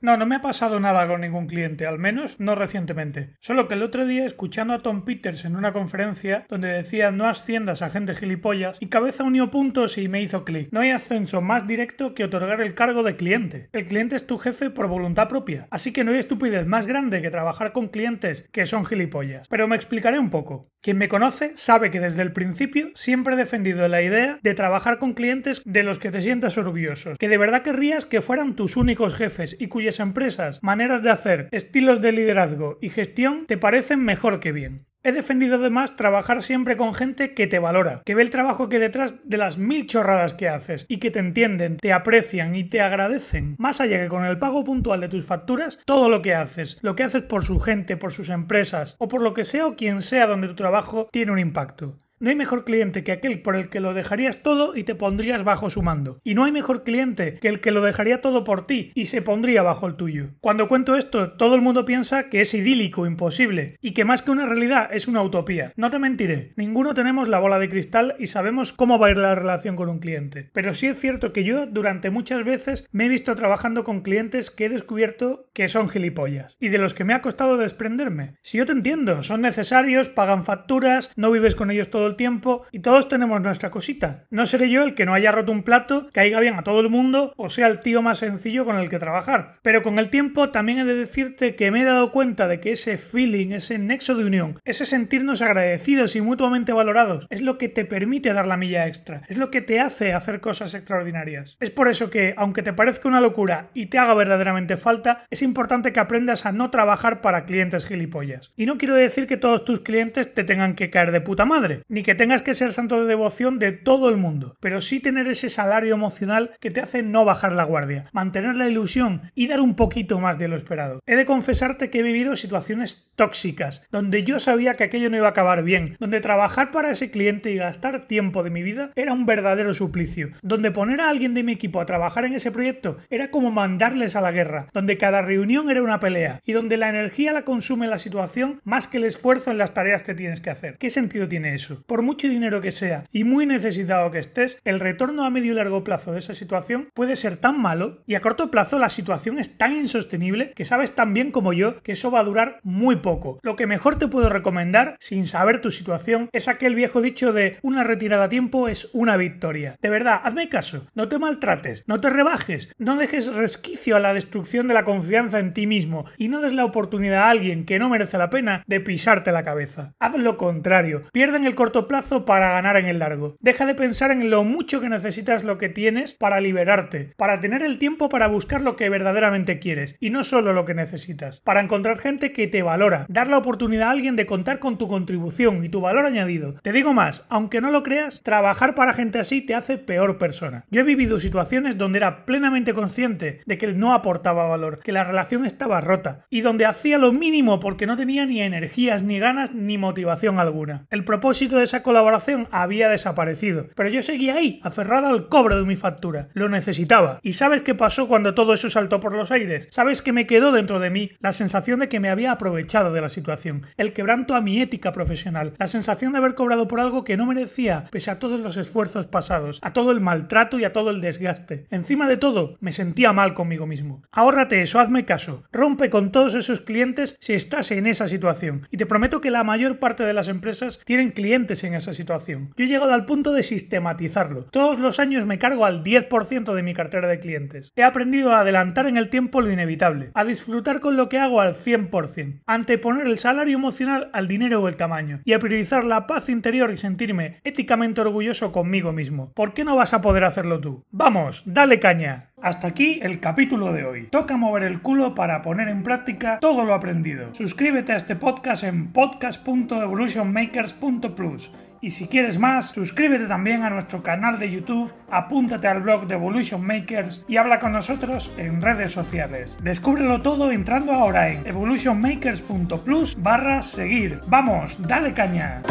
No, no me ha pasado nada con ningún cliente, al menos no recientemente. Solo que el otro día, escuchando a Tom Peters en una conferencia donde decía no asciendas a gente gilipollas, y cabeza unió puntos y me hizo clic. No hay ascenso más directo que otorgar el cargo de cliente. El cliente es tu jefe por voluntad propia, así que no hay estupidez más grande que trabajar con clientes que son gilipollas. Pero me explicaré un poco. Quien me conoce sabe que desde el principio siempre he defendido la idea de trabajar con clientes de los que te sientas orgulloso, que de verdad querrías que fueran tus únicos jefes y cuyas empresas, maneras de hacer, estilos de liderazgo y gestión te parecen mejor que bien. He defendido además trabajar siempre con gente que te valora, que ve el trabajo que detrás de las mil chorradas que haces y que te entienden, te aprecian y te agradecen. Más allá que con el pago puntual de tus facturas, todo lo que haces, lo que haces por su gente, por sus empresas o por lo que sea o quien sea donde tu trabajo tiene un impacto. No hay mejor cliente que aquel por el que lo dejarías todo y te pondrías bajo su mando. Y no hay mejor cliente que el que lo dejaría todo por ti y se pondría bajo el tuyo. Cuando cuento esto, todo el mundo piensa que es idílico, imposible, y que más que una realidad es una utopía. No te mentiré, ninguno tenemos la bola de cristal y sabemos cómo va a ir la relación con un cliente. Pero sí es cierto que yo durante muchas veces me he visto trabajando con clientes que he descubierto que son gilipollas y de los que me ha costado desprenderme. Si yo te entiendo, son necesarios, pagan facturas, no vives con ellos todo el tiempo y todos tenemos nuestra cosita. No seré yo el que no haya roto un plato, caiga bien a todo el mundo o sea el tío más sencillo con el que trabajar. Pero con el tiempo también he de decirte que me he dado cuenta de que ese feeling, ese nexo de unión, ese sentirnos agradecidos y mutuamente valorados, es lo que te permite dar la milla extra, es lo que te hace hacer cosas extraordinarias. Es por eso que, aunque te parezca una locura y te haga verdaderamente falta, es importante que aprendas a no trabajar para clientes gilipollas. Y no quiero decir que todos tus clientes te tengan que caer de puta madre, ni que tengas que ser santo de devoción de todo el mundo, pero sí tener ese salario emocional que te hace no bajar la guardia, mantener la ilusión y dar un poquito más de lo esperado. He de confesarte que he vivido situaciones tóxicas, donde yo sabía que aquello no iba a acabar bien, donde trabajar para ese cliente y gastar tiempo de mi vida era un verdadero suplicio, donde poner a alguien de mi equipo a trabajar en ese proyecto era como mandarles a la guerra, donde cada reunión era una pelea y donde la energía la consume la situación más que el esfuerzo en las tareas que tienes que hacer. ¿Qué sentido tiene eso? Por mucho dinero que sea y muy necesitado que estés, el retorno a medio y largo plazo de esa situación puede ser tan malo y a corto plazo la situación es tan insostenible que sabes tan bien como yo que eso va a durar muy poco. Lo que mejor te puedo recomendar, sin saber tu situación, es aquel viejo dicho de una retirada a tiempo es una victoria. De verdad, hazme caso, no te maltrates, no te rebajes, no dejes resquicio a la destrucción de la confianza en ti mismo y no des la oportunidad a alguien que no merece la pena de pisarte la cabeza. Haz lo contrario, pierden el corto plazo para ganar en el largo. Deja de pensar en lo mucho que necesitas lo que tienes para liberarte, para tener el tiempo para buscar lo que verdaderamente quieres y no solo lo que necesitas, para encontrar gente que te valora, dar la oportunidad a alguien de contar con tu contribución y tu valor añadido. Te digo más, aunque no lo creas, trabajar para gente así te hace peor persona. Yo he vivido situaciones donde era plenamente consciente de que no aportaba valor, que la relación estaba rota y donde hacía lo mínimo porque no tenía ni energías, ni ganas, ni motivación alguna. El propósito de esa colaboración había desaparecido, pero yo seguía ahí, aferrado al cobro de mi factura. Lo necesitaba. ¿Y sabes qué pasó cuando todo eso saltó por los aires? ¿Sabes que me quedó dentro de mí la sensación de que me había aprovechado de la situación, el quebranto a mi ética profesional, la sensación de haber cobrado por algo que no merecía, pese a todos los esfuerzos pasados, a todo el maltrato y a todo el desgaste. Encima de todo, me sentía mal conmigo mismo. Ahórrate eso, hazme caso. Rompe con todos esos clientes si estás en esa situación. Y te prometo que la mayor parte de las empresas tienen clientes en esa situación. Yo he llegado al punto de sistematizarlo. Todos los años me cargo al 10% de mi cartera de clientes. He aprendido a adelantar en el tiempo lo inevitable, a disfrutar con lo que hago al 100%, anteponer el salario emocional al dinero o el tamaño, y a priorizar la paz interior y sentirme éticamente orgulloso conmigo mismo. ¿Por qué no vas a poder hacerlo tú? Vamos, dale caña. Hasta aquí el capítulo de hoy. Toca mover el culo para poner en práctica todo lo aprendido. Suscríbete a este podcast en podcast.evolutionmakers.plus y si quieres más, suscríbete también a nuestro canal de YouTube, apúntate al blog de Evolution Makers y habla con nosotros en redes sociales. Descúbrelo todo entrando ahora en evolutionmakers.plus barra seguir. Vamos, dale caña.